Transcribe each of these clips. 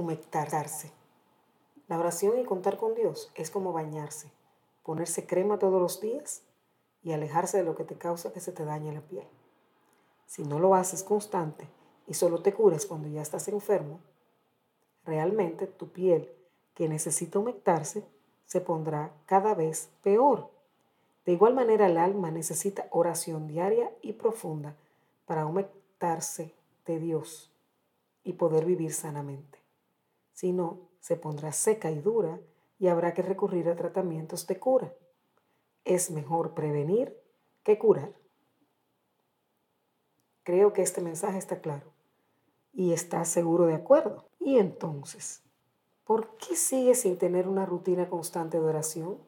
humectarse. La oración y contar con Dios es como bañarse, ponerse crema todos los días y alejarse de lo que te causa que se te dañe la piel. Si no lo haces constante y solo te cures cuando ya estás enfermo, realmente tu piel que necesita humectarse se pondrá cada vez peor. De igual manera el alma necesita oración diaria y profunda para humectarse de Dios y poder vivir sanamente. Si no, se pondrá seca y dura y habrá que recurrir a tratamientos de cura. Es mejor prevenir que curar. Creo que este mensaje está claro y estás seguro de acuerdo. Y entonces, ¿por qué sigues sin tener una rutina constante de oración?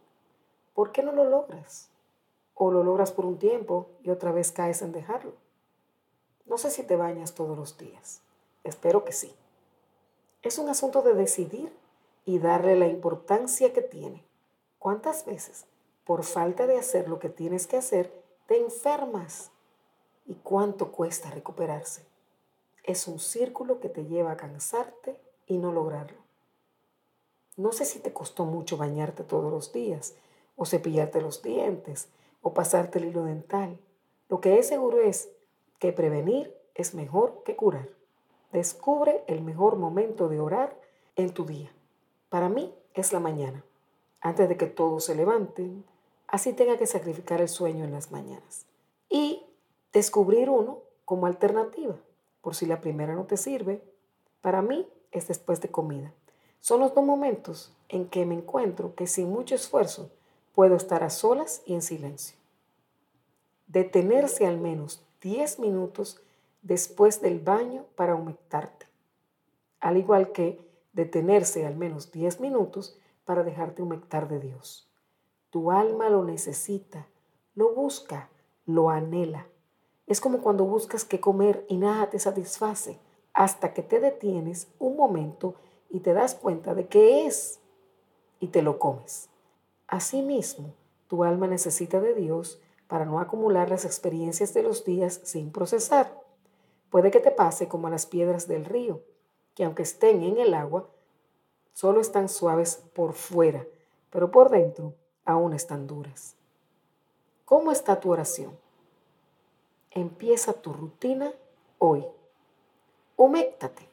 ¿Por qué no lo logras? ¿O lo logras por un tiempo y otra vez caes en dejarlo? No sé si te bañas todos los días. Espero que sí. Es un asunto de decidir y darle la importancia que tiene. ¿Cuántas veces, por falta de hacer lo que tienes que hacer, te enfermas? ¿Y cuánto cuesta recuperarse? Es un círculo que te lleva a cansarte y no lograrlo. No sé si te costó mucho bañarte todos los días, o cepillarte los dientes, o pasarte el hilo dental. Lo que es seguro es que prevenir es mejor que curar. Descubre el mejor momento de orar en tu día. Para mí es la mañana, antes de que todos se levanten, así tenga que sacrificar el sueño en las mañanas. Y descubrir uno como alternativa, por si la primera no te sirve. Para mí es después de comida. Son los dos momentos en que me encuentro que sin mucho esfuerzo puedo estar a solas y en silencio. Detenerse al menos 10 minutos después del baño para humectarte. Al igual que detenerse al menos 10 minutos para dejarte humectar de Dios. Tu alma lo necesita, lo busca, lo anhela. Es como cuando buscas qué comer y nada te satisface hasta que te detienes un momento y te das cuenta de qué es y te lo comes. Asimismo, tu alma necesita de Dios para no acumular las experiencias de los días sin procesar. Puede que te pase como a las piedras del río, que aunque estén en el agua, solo están suaves por fuera, pero por dentro aún están duras. ¿Cómo está tu oración? Empieza tu rutina hoy. Huméctate.